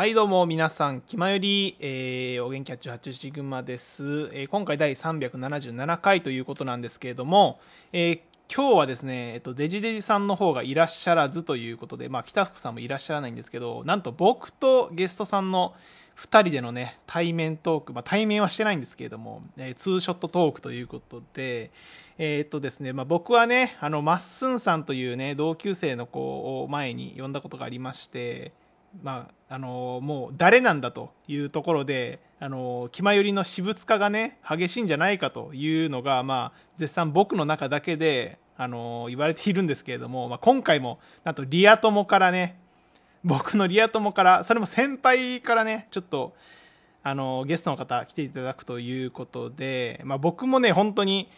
はいどうも皆さん気まより、えー、お元気八八シグマです、えー今回第377回ということなんですけれども、えー今日はですね、えっと、デジデジさんの方がいらっしゃらずということで、まあ、北福さんもいらっしゃらないんですけどなんと僕とゲストさんの2人でのね対面トーク、まあ、対面はしてないんですけれども、えーツーショットトークということでえーっとですね、まあ、僕はねあのまっすんさんというね同級生の子を前に呼んだことがありましてまああのもう誰なんだというところであの気まよりの私物化がね激しいんじゃないかというのが、まあ、絶賛僕の中だけであの言われているんですけれども、まあ、今回もなんとリア友からね僕のリア友からそれも先輩からねちょっとあのゲストの方来ていただくということで、まあ、僕もね本当に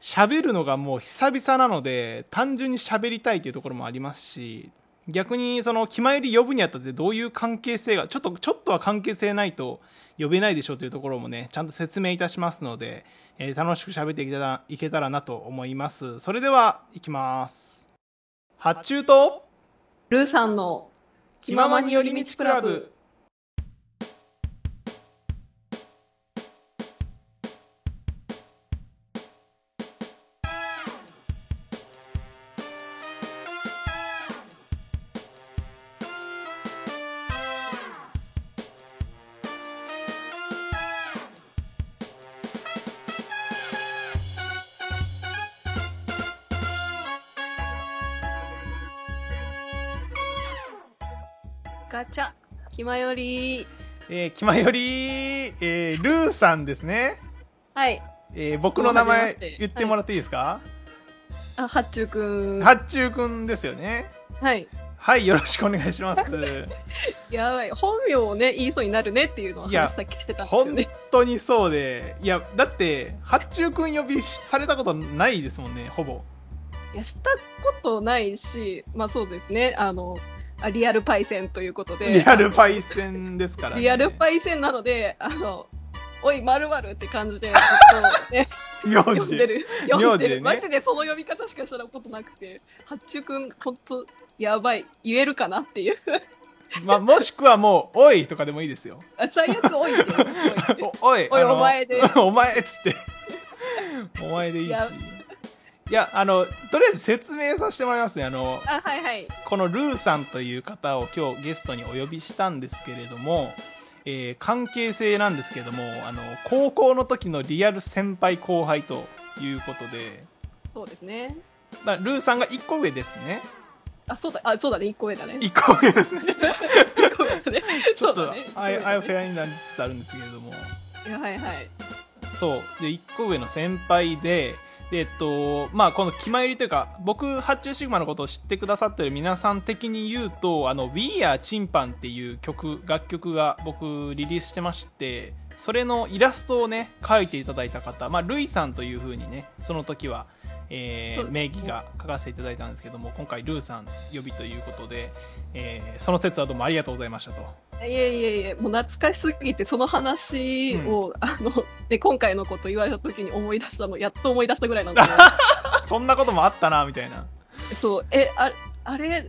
喋るのがもう久々なので単純に喋りたいというところもありますし逆にその気前より呼ぶにあたってどういう関係性がちょっとちょっとは関係性ないと呼べないでしょうというところもねちゃんと説明いたしますので、えー楽しく喋っていけたらいけたらなと思います。それではいきます。発注とルーさんの気ままに寄り道クラブ。ガチャ気まよりえー、気まより、えー、ルーさんですね、はい。えー僕の名前言ってもらっていいですか、あ八中くん。八中くんですよね。はい。はいよろしくお願いします。やばい。本名をね言いそうになるねっていうのをいや話さっきしてたんですよ本ね当にそうでいやだって八中くん呼びされたことないですもんねほぼ。いやしたことないしまあそうですね。あのあリアルパイセンということでリアルパイセンですからねリアルパイセンなのであのおい、まるまるって感じで、ずっとね、名読んでる。読んでねマジでその呼び方しかしたことなくて、八中くん、ほんと、やばい。言えるかなっていう。まあ、もしくはもう「おい」とかでもいいですよあ最悪、おいって。おい。おおいお前で お前っつってお前でいいしいやあのとりあえず説明させてもらいますねあのあ、はいはい。このルーさんという方を今日ゲストにお呼びしたんですけれども、えー関係性なんですけれどもあの高校の時のリアル先輩後輩ということでそうですね。だルーさんが1個上ですねあ、そうだ、あ、そうだね、1個上だね。1個上ですね1個上だね。ちょっと。あやあやふいやになりつつあるんですけれどもやはいはい。そうで1個上の先輩ででえっとまあこの決まりというか僕発注シグマのことを知ってくださってる皆さん的に言うとあの「We Are チンパン」っていう曲楽曲が僕リリースしてましてそれのイラストをね描いていただいた方まあルイさんという風にねその時はえー名義が書かせていただいたんですけども今回ルーさん呼びということで、えーその説はどうもありがとうございましたといえいえいえ、もう懐かしすぎて、その話を、あの、で、今回のこと言われた時に思い出したの、やっと思い出したぐらいなんで、そんなこともあったなみたいな。そう、え、ああれ、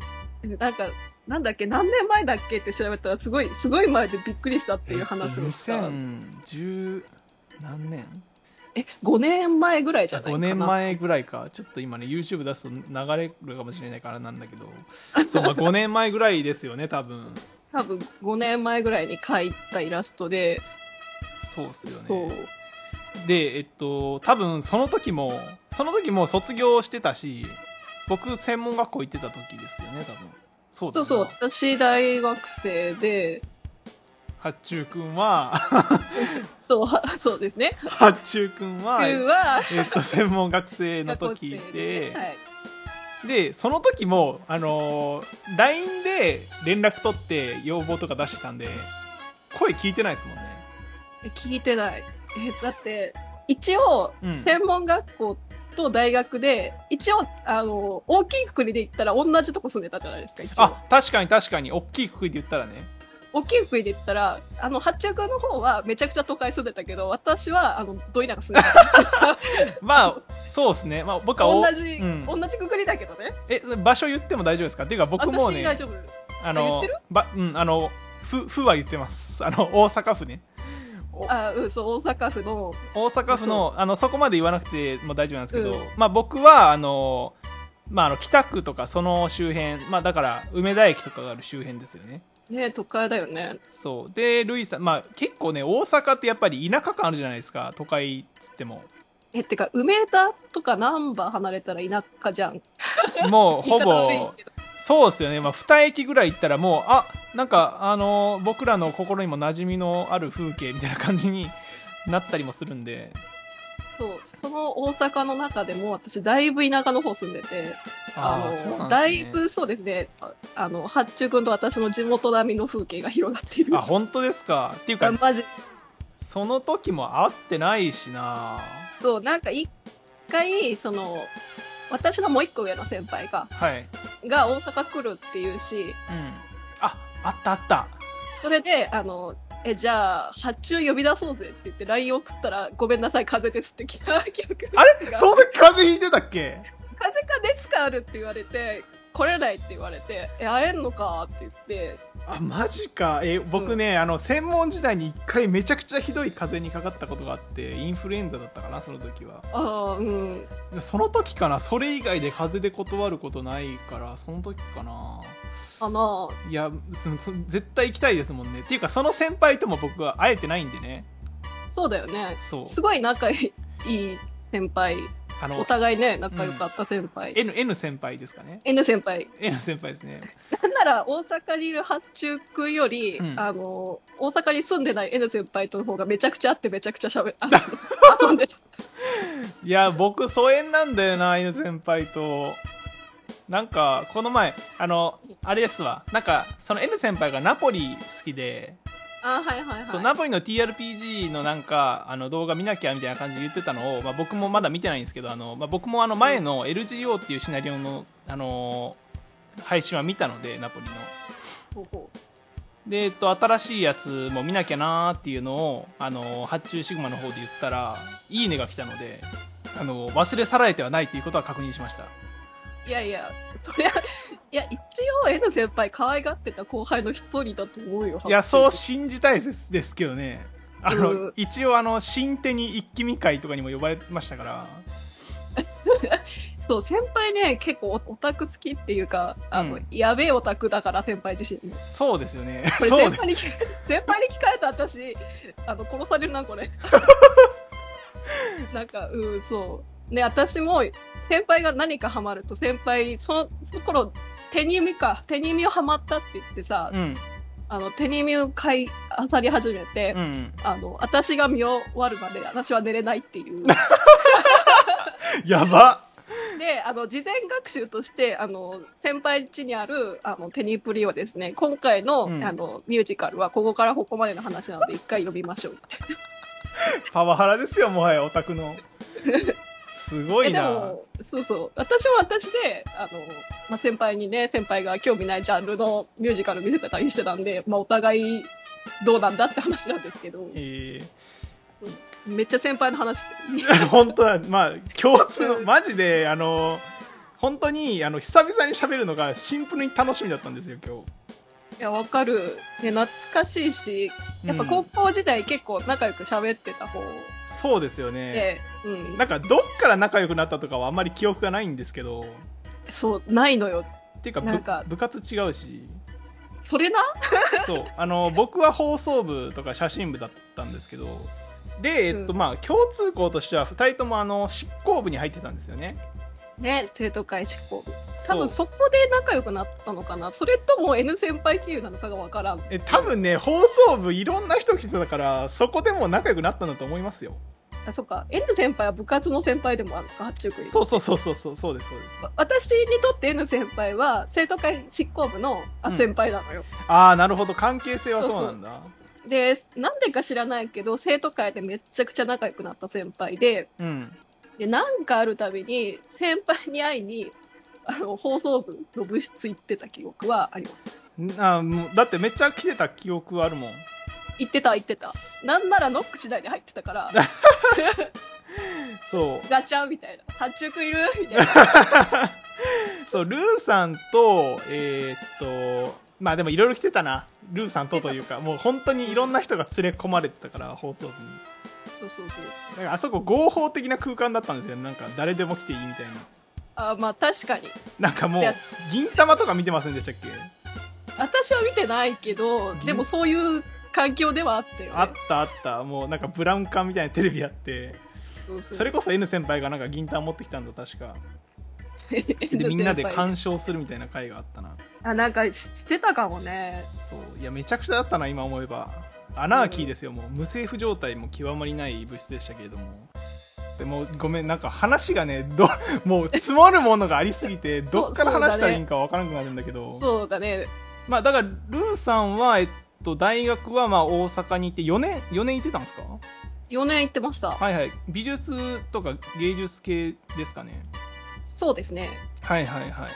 なんか、なんだっけ、何年前だっけって調べたら、すごい、すごい前でびっくりしたっていう話をした。えっと2010何年？え、5年前ぐらいじゃないか5な。年前ぐらいか。ちょっと今ね YouTube 出すと流れるかもしれないからなんだけど。そう、まあ、5年前ぐらいですよね多分多分5年前ぐらいに描いたイラストで、そうっすそうよね。でえっと多分その時もその時も卒業してたし僕専門学校行ってた時ですよね多分そうそうそう、私大学生で、八中君は そう、はそうですね。八中君は、中は、えっと、専門学生の時生で、はい。でその時もあのー LINE で連絡取って要望とか出してたんで声聞いてないですもんねえ聞いてない。え、だって、一応うん、専門学校と大学で、一応、あの、大きいくくりで言ったら同じとこ住んでたじゃないですか、一応。あ確かに確かに大きいくくりで言ったらね大きいくくりで言ったら、あの、八中君の方はめちゃくちゃ都会住んでたけど、私は、あの、ど田舎住んでた。まあそうですね、まあ、僕はお同じ、うん。同じくくりだけどね。え場所言っても大丈夫ですか？っていうか僕もね私大丈夫。あの言ってる？ばうんあの府府は言ってます。あの大阪府ね。おあ、うん、そう、大阪府の、大阪府のあのそこまで言わなくても大丈夫なんですけど、うん。まあ、僕はあの、まあ、あの北区とかその周辺、まあ、だから梅田駅とかがある周辺ですよねね、都会だよね。そう。でルイさん、まあ、結構ね大阪ってやっぱり田舎感あるじゃないですか。都会っつっても。え、てか、梅田とか難波離れたら田舎じゃん。もうほぼそうですよね、まあ、2駅ぐらい行ったらもうあなんかあの僕らの心にも馴染みのある風景みたいな感じになったりもするんでそう、その大阪の中でも、私、だいぶ田舎の方住んでて、あーそうなんですね。の、だいぶそうですね、ああの、八中君と私の地元並みの風景が広がっている。あ本当ですか？っていうかマジ、その時も会ってないしな。そう、なんか一回、その、私のもう一個上の先輩が、はい。が大阪来るっていうし、うん。ああったあった。それで、あの、え、じゃあ、発注呼び出そうぜって言って LINE 送ったら、ごめんなさい、風邪ですって来た。記 憶あれ？がその時風邪ひいてたっけ？風邪か熱か？あるって言われて、来れないって言われて、え、会えんのかって言って、あマジか。え僕ね、あの専門時代に一回めちゃくちゃひどい風邪にかかったことがあってインフルエンザだったかなその時は。ああ、うん。その時かな。それ以外で風邪で断ることないからその時かなかないやそそ絶対行きたいですもんねっていうかその先輩とも僕は会えてないんでねそうだよね。そうすごい仲いい先輩。あのお互いね、仲良かった先輩。N, N 先輩ですかね N 先輩。N 先輩ですねなんなら大阪にいる八中君より、うんあの、大阪に住んでない N 先輩との方がめちゃくちゃ会ってめちゃくちゃ喋あの 遊んでた。いや僕疎遠なんだよな N 先輩となんかこの前あのあれですわ。なんかその N 先輩がナポリ好きで、あ、はいはいはい。そうナポリの TRPG のなんかあの動画見なきゃみたいな感じで言ってたのを、まあ、僕もまだ見てないんですけどあの、まあ、僕もあの前の LGO っていうシナリオの、あの配信は見たのでナポリの。ほうほで、えっと、新しいやつも見なきゃなーっていうのを、あの発注シグマの方で言ったらいいねが来たのであの忘れ去られてはないっていうことは確認しました。ういやいや、そりゃ、いや、一応 N 先輩可愛がってた後輩の一人だと思うよ。いやそう信じたいですですけどねあの、うん一応あの新手に一気見会とかにも呼ばれましたから そう、先輩ね、結構オオタク好きっていうか、あの、うんやべえオタクだから、先輩自身。そうですよね先輩に聞か、先輩に聞かれた私、あの、殺されるな、これ。なんか、うん、そう。ね、私も、先輩が何かハマると、先輩、その、頃、手に身か、手に身をハマったって言ってさ、うん。あの、手に身を買い、あさり始めて、うんあの、私が見終わるまで、私は寝れないっていう。やば。で、あの、事前学習として、あの、先輩家にある、あの、テニプリをですね、今回の、うん。あの、ミュージカルは、ここからここまでの話なので、一回読みましょう。パワハラですよもはやオタクの すごいな。も、そうそう、私も私で、あの、まあ、先輩にね、先輩が興味ないジャンルのミュージカル見せてたりしてたんで、まあ、お互い、どうなんだって話なんですけど、え。そう。めっちゃ先輩の話。本当だ。まあ共通のマジであの本当にあの久々に喋るのがシンプルに楽しみだったんですよ今いや、わかる。ね、懐かしいし、日やっぱ高校時代結構仲良く喋ってた方。そうですよね。で、うん。なんかどっから仲良くなったとかはあんまり記憶がないんですけど。そう、ないのよ。っていうかぶなんか。部活違うし。それな？そう。あの僕は放送部とか写真部だったんですけど。で、えっとうん。まあ、共通項としては2人ともあの執行部に入ってたんですよね。ね、生徒会執行部。多分そこで仲良くなったのかな？それとも N 先輩経由なのかがわからん。え多分ね放送部いろんな人来てたからそこでもう仲良くなったんだと思いますよあ、そっか。N 先輩は部活の先輩でもあるのか、八中君。そうそうそうそうそうそうですそうです私にとって N 先輩は生徒会執行部のあうん先輩なのよ。ああなるほど関係性はそうなんだで、なんでか知らないけど、生徒会でめっちゃくちゃ仲良くなった先輩で、うんで、なんかあるたびに、先輩に会いに、あの、放送部の部室行ってた記憶はあります。んあもうだってめっちゃ来てた記憶あるもん行ってた、行ってた。なんならノック次第に入ってたから、そうガチャンみたいな。発注君いるみたいな。そうルーさんとえーっとまあでもいろいろ来てたなルーさんとというかもう本当にいろんな人が連れ込まれてたから放送部にそうそうそう。なんかあそこ合法的な空間だったんですよなんか誰でも来ていいみたいなあまあ確かに。なんかもう銀玉とか見てませんでしたっけ？私は見てないけど、でもそういう環境ではあったよね。あったあった。もうなんかブラウン管みたいなテレビあって。それこそ N 先輩がなんか銀玉持ってきたんだ確か。でみんなで鑑賞するみたいな会があったな。あ、なんかししてたかもね。そう。いやめちゃくちゃだったな今思えば。アナーキーですよもう。無政府状態も極まりない物質でしたけれども。でもごめんなんか話がねど もう積もるものがありすぎて どっから話したらいいんかわからなくなるんだけど。そうだね。まあだからルーさんはえっと大学はまあ大阪に行って4年4年行ってたんですか？4年行ってました。はいはい。美術とか芸術系ですかね？そうですね。はいはいはい。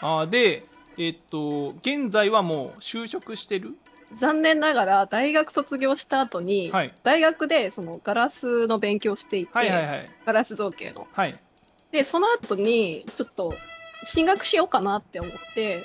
あーでえっと現在はもう就職してる？残念ながら大学卒業した後に、はい。大学でそのガラスの勉強をしていて、はいはいはい。ガラス造形の。はい。で、その後にちょっと進学しようかなって思って、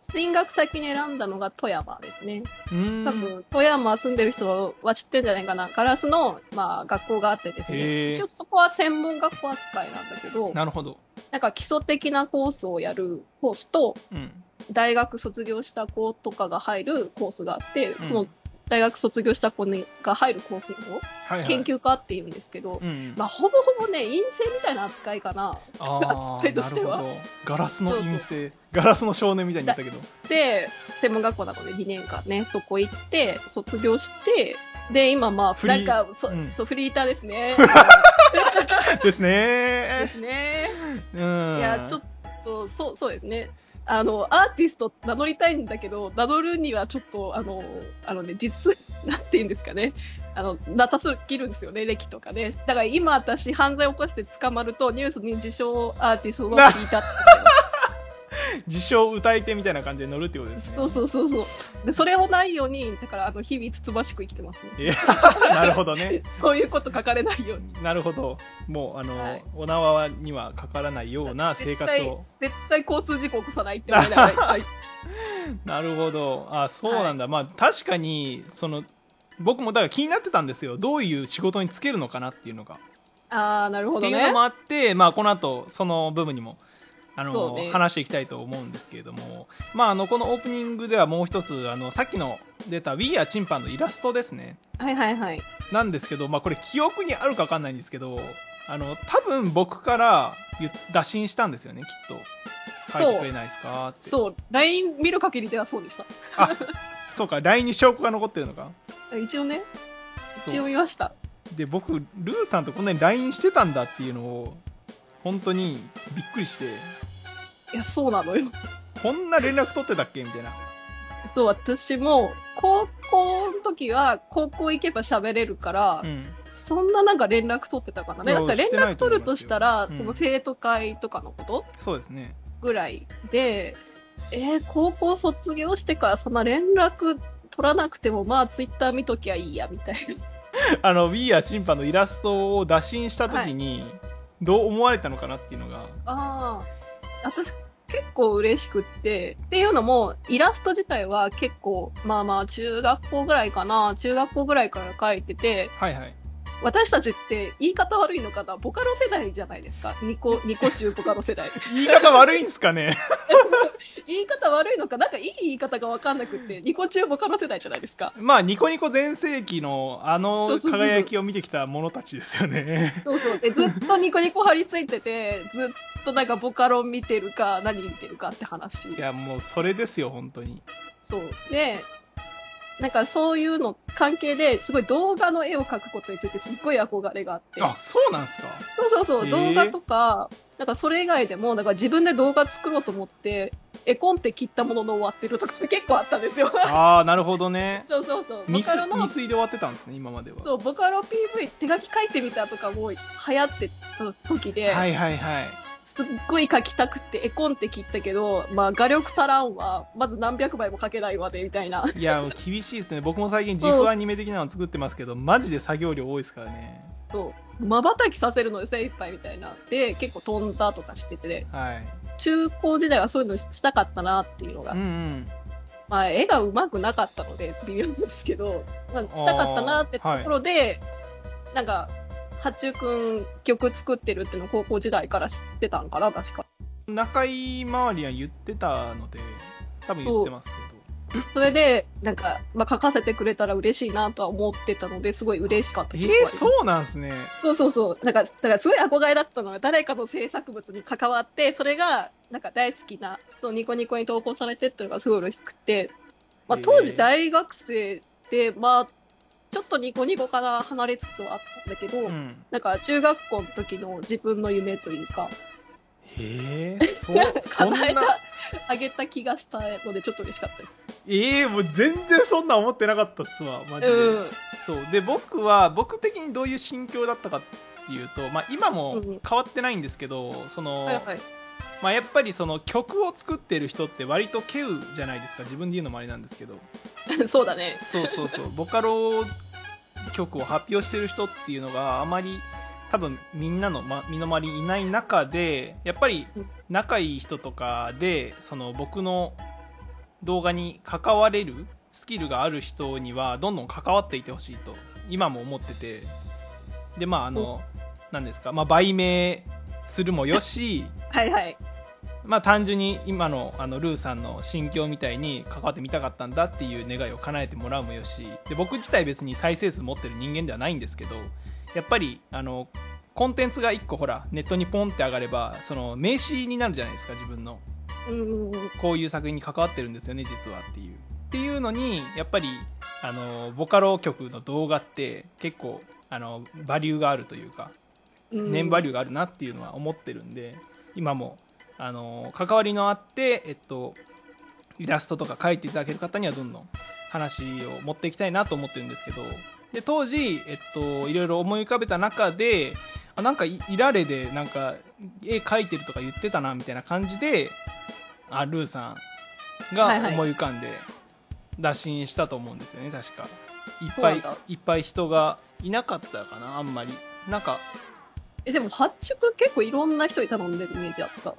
進学先に選んだのが富山ですね。多分、富山住んでる人は知ってるんじゃないかな。ガラスの、まあ、学校があってですへね。ー一応そこは専門学校扱いなんだけど、なるほどなんか基礎的なコースをやるコースと、うん大学卒業した子とかが入るコースがあって、うんその大学卒業した子にが入るコースの研究科っていうんですけど、うんうん。まあ、ほぼほぼね、陰性みたいな扱いかな。扱いとなしては。るほど。ガラスの陰性。ガラスの少年みたいに言ったけど。で、専門学校なので2年間ね、そこ行って、卒業して、で、今まあ、なんか、そ、うん。そう、フリーターですね。ですでねすね。うん。いや、ちょっと、そう、そうですね。あの、アーティスト名乗りたいんだけど、名乗るにはちょっと、あの、あのね、実、なんて言うんですかね。あの、なたすぎるんですよね、歴とかね。だから今私、犯罪を起こして捕まると、ニュースに自称アーティストの聞いたって 自称歌い手みたいな感じで乗るってことですねそうそうそうそう。で、それをないように、だから、あの、日々つつましく生きてますね。なるほどね そういうこと書かれないように。なるほどもうあの、はいお縄にはかからないような生活を絶対交通事故起こさないって思いながら、はい。なるほどあそうなんだ、まあ確かにその僕もだから気になってたんですよどういう仕事に就けるのかなっていうのがあー、なるほどね。っていうのもあって、まあ、この後その部分にもあの、ね。話していきたいと思うんですけれども、まあ、あのこのオープニングではもう一つあのさっきの出た「We Are チンパン」のイラストですね。はいはいはい。なんですけど、まあ、これ記憶にあるか分かんないんですけどあの多分僕から言打診したんですよねきっと。書いてくれないですかって。そう、LINE 見る限りではそうでした。あそうか。LINE に証拠が残ってるのか。一応ね、一応見ました。で僕ルーさんとこんなに LINE してたんだっていうのを本当にびっくりして。いや、そうなのよ。こんな連絡取ってたっけみたいな。そう、私も、高校の時は、高校行けば喋れるから、うん。そんななんか連絡取ってたかな。いやなんか連絡取るとしたら、うん。その生徒会とかのこと？そうですね。ぐらいで、えー高校卒業してからそんな連絡取らなくても、まあツイッター見ときゃいいや、みたいな。あの We Are チンパンのイラストを打診した時にどう思われたのかなっていうのが。ああ、私結構嬉しくって、っていうのも、イラスト自体は結構、まあまあ中学校ぐらいかな、中学校ぐらいから描いてて、はいはい私たちって言い方悪いのかな？ボカロ世代じゃないですか。ニコ、ニコ中ボカロ世代。言い方悪いんすかね？言い方悪いのか、なんかいい言い方がわかんなくって、ニコ中ボカロ世代じゃないですか。まあニコニコ全盛期のあその輝きを見てきた者たちですよねそうそう。で、ずっとニコニコ張り付いてて、ずっとなんかボカロ見てるか、何見てるかって話。いやもうそれですよ本当にそう。で、なんかそういうの関係ですごい動画の絵を描くことについてすっごい憧れがあって。あそうなんすか？そうそうそう、動画とか、なんかそれ以外でも、なんか自分で動画作ろうと思って、絵コンテ切ったものの終わってるとか結構あったんですよ。ああなるほどね そうそうそう。ボカロの、未遂で終わってたんですね今まではそう、ボカロ PV 手書き書いてみたとかも流行ってた時で、はいはいはいすっごい書きたくって絵コンテ切ったけど、まあ画力足らんわ、まず何百倍も書けないわで、みたいな。いや厳しいですね。僕も最近自負アニメ的なの作ってますけどマジで作業量多いですからね。そう。瞬きさせるので精一杯みたいな。で、結構飛んだとかしてて、はい。中高時代はそういうのしたかったなっていうのが、うんうん。まあ、絵が上手くなかったので、微妙なんですけど、まあ、したかったなってところで、なんか、八中くん曲作ってるっていうのを高校時代から知ってたんかな、確か。中居周りは言ってたので多分言ってますけど。それで、なんか、まあ、書かせてくれたら嬉しいなとは思ってたので、すごい嬉しかった。えー、そうなんですね。そうそうそう。なんか、だからすごい憧れだったのが、誰かの制作物に関わって、それが、なんか大好きな、そう、ニコニコに投稿されてっていうのがすごい嬉しくて、まあ当時大学生で、まあ、ちょっとニコニコから離れつつはあったんだけど、うんなんか中学校の時の自分の夢というか、へえそそんな叶えた、あげた気がしたので、ちょっと嬉しかったです。ええもう全然そんなん思ってなかったっすわマジで、うん。そうで僕は僕的にどういう心境だったかっていうと、まあ、今もうんうん変わってないんですけどその、はいはい。まあ、やっぱりその曲を作ってる人って割と稀有じゃないですか自分で言うのもあれなんですけど そうだね。そうそうそうボカロ曲を発表してる人っていうのがあまり多分みんなの、ま、身の回りにいない中でやっぱりうん仲いい人とかでその僕の動画に関われるスキルがある人にはどんどん関わっていてほしいと今も思っててでまああの何ですか、まあ、売名するもよしはいはい。まあ単純に今のあのルーさんの心境みたいに関わってみたかったんだっていう願いを叶えてもらうもよし。で僕自体別に再生数持ってる人間ではないんですけどやっぱりあのコンテンツが1個ほらネットにポンって上がればその名刺になるじゃないですか自分の。こういう作品に関わってるんですよね実はっていう。っていうのにやっぱりあのボカロ曲の動画って結構あのバリューがあるというかうん。年バリューがあるなっていうのは思ってるんで今もあの関わりのあって、えっと、イラストとか描いていただける方にはどんどん話を持っていきたいなと思ってるんですけどで当時、えっと、いろいろ思い浮かべた中であなんかいいられでなんか絵描いてるとか言ってたなみたいな感じであルーさんがはいはい。思い浮かんで打診したと思うんですよね確か。いっぱいいっぱい人がいなかったかなあんまり。なんかえ、でも発注結構いろんな人に頼んでるイメージあった。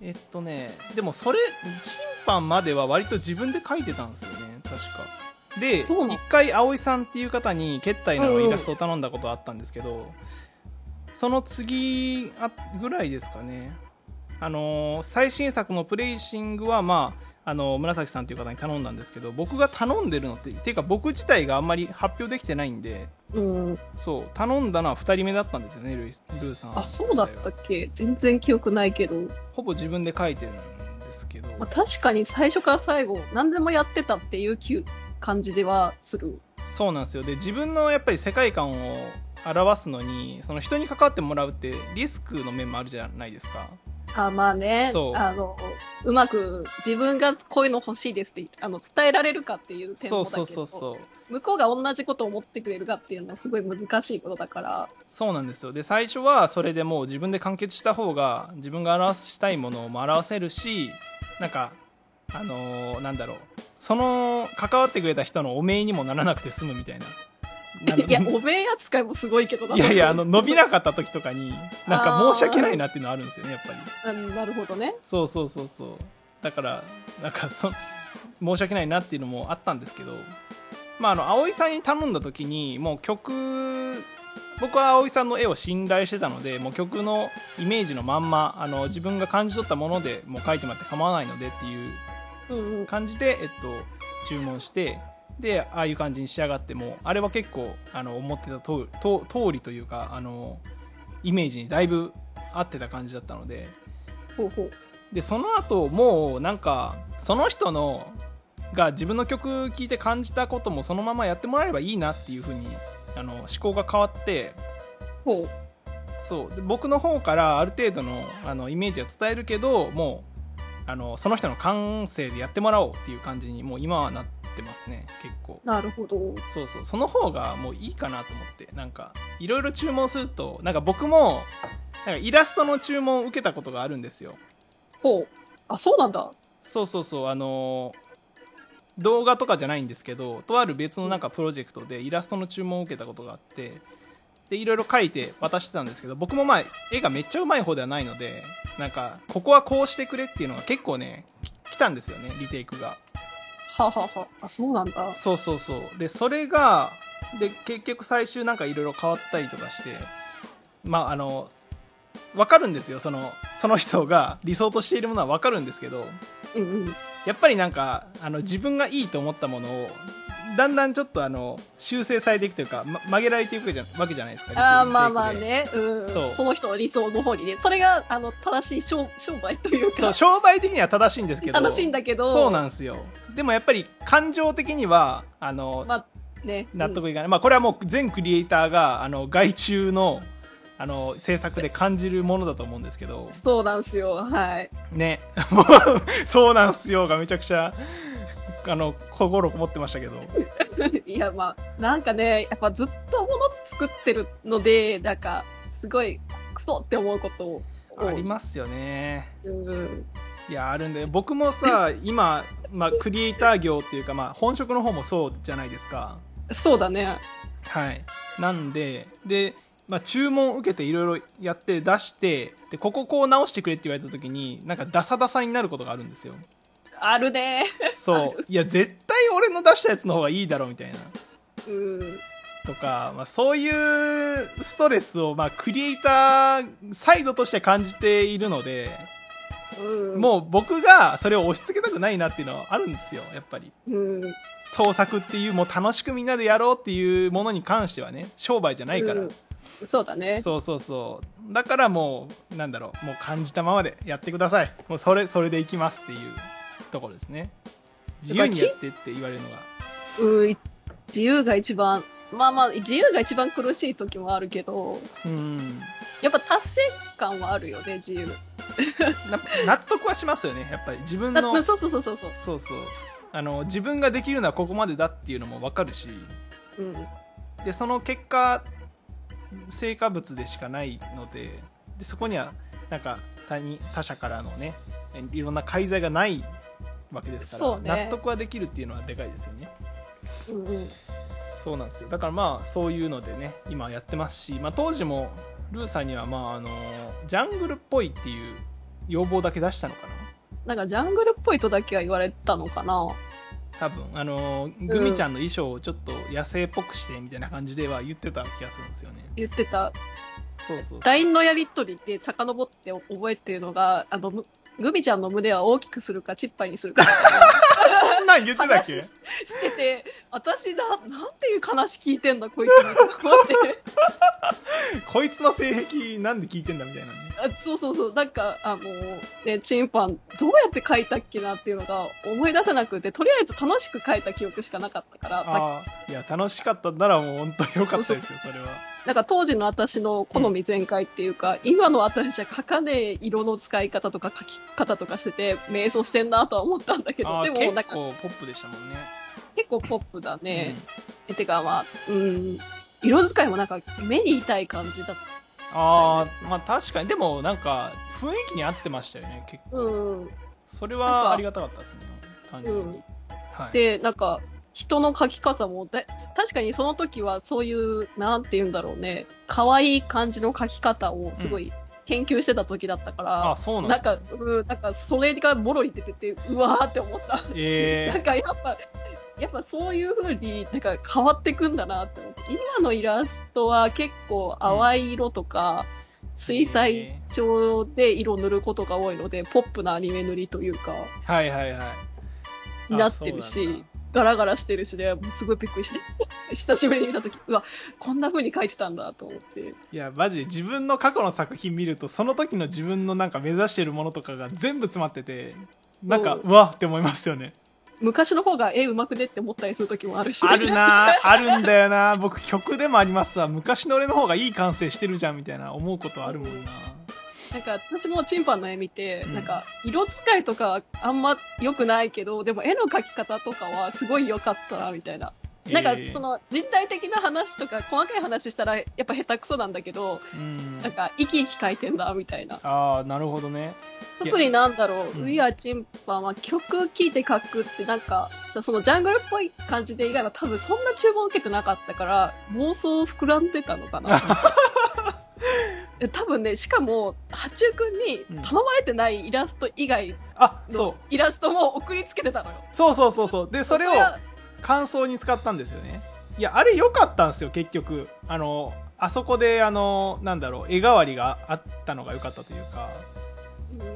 えっとねでもそれチンパンまでは割と自分で書いてたんですよね確か。で一回葵さんっていう方に決体のイラストを頼んだことあったんですけど、その次あぐらいですかね。あのー最新作のプレイシングはまああの紫さんという方に頼んだんですけど僕が頼んでるのってっていうか僕自体があんまり発表できてないんでうん。そう頼んだのは2人目だったんですよねルイスルーさんあ、そうだったっけ？全然記憶ないけど。ほぼ自分で書いてるんですけど、まあ、確かに最初から最後、何でもやってたっていう感じではする。そうなんですよで自分のやっぱり世界観を表すのにその人に関わってもらうってリスクの面もあるじゃないですかあ、まあね。そうあの、うまく自分がこういうの欲しいですってあの伝えられるかっていう点そうもだけどそうそうそう向こうが同じことを思ってくれるかっていうのはすごい難しいことだから。そうなんですよで最初はそれでもう自分で完結した方が自分が表したいものをも表せるしなんかあのーなんだろうその関わってくれた人のおめいにもならなくて済むみたいなないや、おめえ扱いもすごいけどな。いやいやあの伸びなかった時とかになんか申し訳ないなっていうのはあるんですよねやっぱりうんなるほどね。そうそうそうそうだからなんかそ申し訳ないなっていうのもあったんですけどまああの葵さんに頼んだ時にもう曲僕は葵さんの絵を信頼してたのでもう曲のイメージのまんまあの自分が感じ取ったものでもう描いてもらって構わないのでっていううんうん。感じで、えっと、注文してでああいう感じに仕上がってもあれは結構あの思ってた通りと通りというかあのイメージにだいぶ合ってた感じだったのでほうほう。でその後もうなんかその人のが自分の曲聴いて感じたこともそのままやってもらえればいいなっていう風にあの思考が変わってほう。そうで僕の方からある程度のあのイメージは伝えるけどもうあのその人の感性でやってもらおうっていう感じにもう今はなってますね結構なるほど。そうそうその方がもういいかなと思ってなんかいろいろ注文するとなんか僕もなんかイラストの注文を受けたことがあるんですよほう。あ、そうなんだ。そうそうそうあのー動画とかじゃないんですけどとある別のなんかプロジェクトでイラストの注文を受けたことがあってでいろいろ描いて渡してたんですけど僕もまあ絵がめっちゃうまい方ではないのでなんかここはこうしてくれっていうのが結構ねき来たんですよねリテイクがはあはあはあ、あ、そうなんだ。そうそうそうでそれがで結局最終なんかいろいろ変わったりとかしてまああの分かるんですよそのその人が理想としているものは分かるんですけどうんうん。やっぱりなんかあの自分がいいと思ったものをだんだんちょっとあの修正されていくというか、ま、曲げられていくじゃわけじゃないですかあまあまあね。うん。そうその人の理想の方にね。それが、あの、正しい商商売というか、そう商売的には正しいんですけど正しいんだけど、そうなんですよでもやっぱり感情的にはあの、まあ、ね。納得いかない、まあ、これはもう全クリエイターがあの外注のあの制作で感じるものだと思うんですけどうんそうなんですよ。はい。ねもう そうなんすよがめちゃくちゃあの心こもってましたけど いや、まあ、なんかね、やっぱずっともの作ってるので、なんか、すごい、クソって思うことを。ありますよねうん。いやあるんだよ僕もさ 今、まあ、クリエイター業っていうか、まあ、本職の方もそうじゃないですかそうだね。はいなんでで、まあ、注文受けていろいろやって出してでこここう直してくれって言われた時になんかダサダサになることがあるんですよあるね。そういや絶対俺の出したやつの方がいいだろみたいなうん。とか、まあ、そういうストレスを、まあ、クリエイターサイドとして感じているので、うん。もう僕がそれを押し付けたくないなっていうのはあるんですよやっぱりう。うん。創作っていうもう楽しくみんなでやろうっていうものに関してはね商売じゃないから、うんそうだね。そうそうそうだからもうなんだろうもう感じたままでやってくださいもうそれそれでいきますっていうところですね自由にやってって言われるのがうん。自由が一番、まあまあ、自由が一番苦しい時もあるけど、うんやっぱ達成感はあるよね、自由。な納得はしますよねやっぱり自分のそうそうそうそうそう。そうそうあの自分ができるのはここまでだっていうのも分かるしうん。でその結果成果物でしかないのででそこにはなんか他に他者からのねえいろんな介在がないわけですから、そうね。納得はできるっていうのはでかいですよね。うんうん。そうなんですよ。だからまあそういうのでね今やってますし、まあ、当時もルーさんにはまああのジャングルっぽいっていう要望だけ出したのかな？なんかジャングルっぽいとだけは言われたのかな？多分。あのグミちゃんの衣装をちょっと野生っぽくしてみたいな感じでは言ってた気がするんですよね。言ってた。そうそうそう。LINE のやりとりで遡って覚えてるのが、あの、むグミちゃんの胸は大きくするか、チッパイにするか。そんなん言ってたっけ？話ししてて、私な、なんていう話聞いてんだ、こいつ。こいつの性癖なんで聞いてんだみたいなね。あそうそうそう、なんか、あの、ね、チンパン、どうやって書いたっけなっていうのが思い出せなくて、とりあえず楽しく書いた記憶しかなかったから、いや楽しかったんならもう本当に良かったですよそれはなんか当時の私の好み全開っていうか、今の私じゃ書かねえ色の使い方とか書き方とかしてて、迷走してんなとは思ったんだけど、でもなんか構ポップでしたもんね。結構ポップだね。え、てかまあ、うん、色使いもなんか目に痛い感じだっああまあ確かに。でもなんか雰囲気に合ってましたよね結た。構。うん。それはありがたかったですね単純に、うん。はい、で、なんか、人の描き方もだ、確かにその時はそういう、なんて言うんだろうね、可愛い感じの描き方をすごい研究してた時だったから、あそうなんなんか、うん、なんかそれがもろに出てて、うわーって思った。え なんかやっぱ、やっぱそういう風になんか変わってくんだなって思って。今のイラストは結構淡い色とか、水彩調で色塗ることが多いので、ポップなアニメ塗りというか、ー、はいはいはい。になってるし、ガラガラしてるしで、もうすごいびっくりして、久しぶりに見たとき、うわ、こんな風に描いてたんだと思って。いやマジで自分の過去の作品見るとその時の自分のなんか目指してるものとかが全部詰まっててなんかうわって思いますよね。昔の方が絵上手くねって思ったりする時もあるし。あるな あるんだよな。僕曲でもありますわ。昔の俺の方がいい完成してるじゃんみたいな思うことあるもんななんか私もチンパンの絵見て、うんなんか色使いとかはあんま良くないけど、でも絵の描き方とかはすごい良かったな、みたいな。なんかえーその人体的な話とか細かい話したらやっぱ下手くそなんだけど、うんなんか生き生き描いてんだ、みたいな。ああなるほどね特になんだろう、うんウィアチンパンは曲聴いて描くってなんか、さ、そのジャングルっぽい感じで以外は多分そんな注文受けてなかったから、妄想膨らんでたのかな。え多分ね、しかも、八中くん。に頼まれてないイラスト以外のイラストも送りつけてたのよ。うそうそうそうそう。でそれをは感想に使ったんですよね。いやあれ良かったんですよ結局。あのあそこであのなんだろう絵代わりがあったのが良かったというか。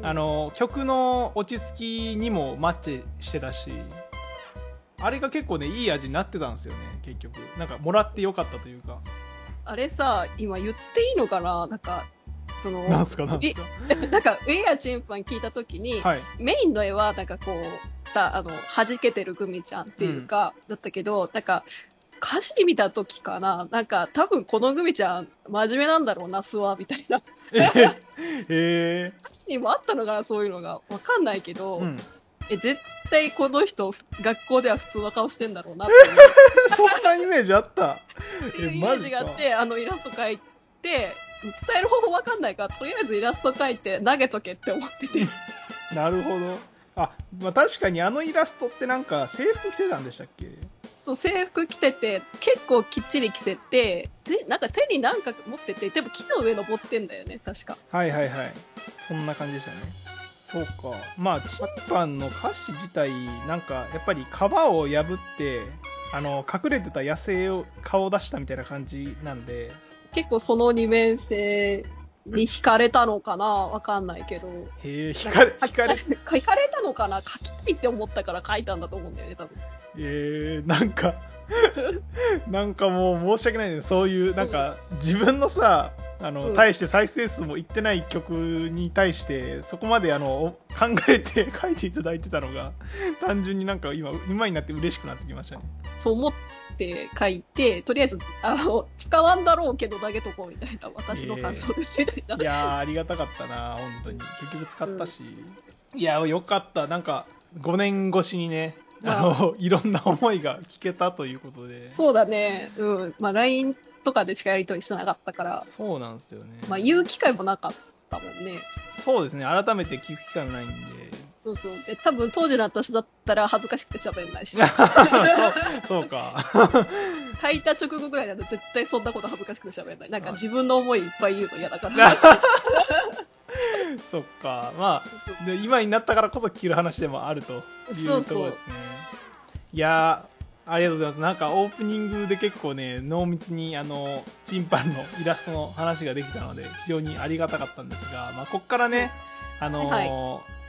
うん。あの曲の落ち着きにもマッチしてたし。あれが結構ねいい味になってたんですよね結局。なんかもらって良かったというかあれさ、今言っていいのかな？なんか、その、なんすか？なんすか？なんか、ウェアチンパン聞いたときに、はい。メインの絵は、なんかこう、さ、あの、弾けてるグミちゃんっていうか、だったけど、なんか、歌詞見たときかな？なんか、多分このグミちゃん、真面目なんだろうな、スワみたいな。ええ。歌詞にもあったのかな、そういうのが。わかんないけど、うんえ、絶対この人、学校では普通の顔してんだろうなって そんなイメージあった？いうイメージがあって、あの、イラスト描いて、伝える方法わかんないから、とりあえずイラスト描いて投げとけって思ってて。なるほど。あ、まあ、確かにあのイラストってなんか制服着てたんでしたっけ？そう、制服着てて、結構きっちり着せて、で、なんか手になんか持ってて、でも木の上登ってんだよね、確か。はいはいはい。そんな感じでしたねそうかまあチンパンの歌詞自体なんかやっぱり皮を破ってあの隠れてた野生を顔を出したみたいな感じなんで結構その二面性に惹かれたのかなわかんないけど。へえ惹かれ惹かれ 惹かれたのかな書きたいって思ったから書いたんだと思うんだよね、多分。えー、なんかなんかもう申し訳ないねそういうなんか自分のさあの、うん。対して再生数もいってない曲に対してそこまであの考えて 書いていただいてたのが単純になんか今今になって嬉しくなってきましたね。そう思って書いて、とりあえず、あの、使わんだろうけど投げとこうみたいな、私の感想ですみたいな。いやーありがたかったな本当に。結局使ったし、いやーよかった。なんか5年越しにねあ。の、いろんな思いが聞けたということで。そうだね。うん。まあ、LINE とかでしかやりとりしてなかったから、そうなんですよね、まあ、言う機会もなかったもんね。そうですね。改めて聞く機会もないんで。そうそう。で、多分当時の私だったら恥ずかしくて喋んないし、そうそうか。書いた直後ぐらいだと絶対そんなこと恥ずかしくて喋んない。なんか自分の思いいっぱい言うの嫌だから。そっか。まあで今になったからこそ聞ける話でもあるというところですね。そうそう。いやーありがとうございます。なんかオープニングで結構ね濃密にあのチンパンのイラストの話ができたので非常にありがたかったんですが、まあ、こっからね、あのー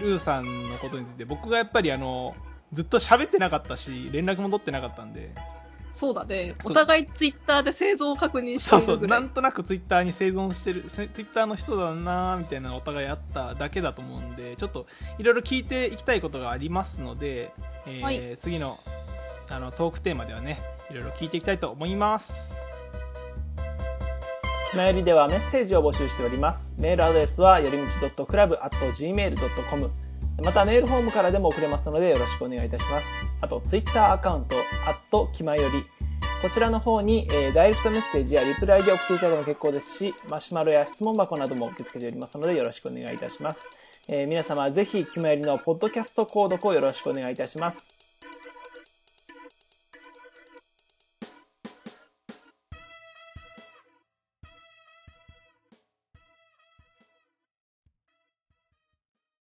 ルーさんのことについて僕がやっぱりあのずっと喋ってなかったし連絡も取ってなかったんで。そうだね。お互いツイッターで生存を確認してそうそう。ないんとなくツイッターに生存してるツイッターの人だなみたいなお互いあっただけだと思うんでちょっといろいろ聞いていきたいことがありますので、えーはい。次のあのトークテーマではねいろいろ聞いていきたいと思います。ひまよりではメッセージを募集しております。メールアドレスはよりみち .club.gmail.com またメールフォームからでも送れますのでよろしくお願いいたします。あとツイッターアカウントきまより。こちらの方に、えーダイレクトメッセージやリプライで送っていただいても結構ですし、マシュマロや質問箱なども受け付けておりますのでよろしくお願いいたします。えー皆様ぜひ、キマよりのポッドキャスト購読をよろしくお願いいたします。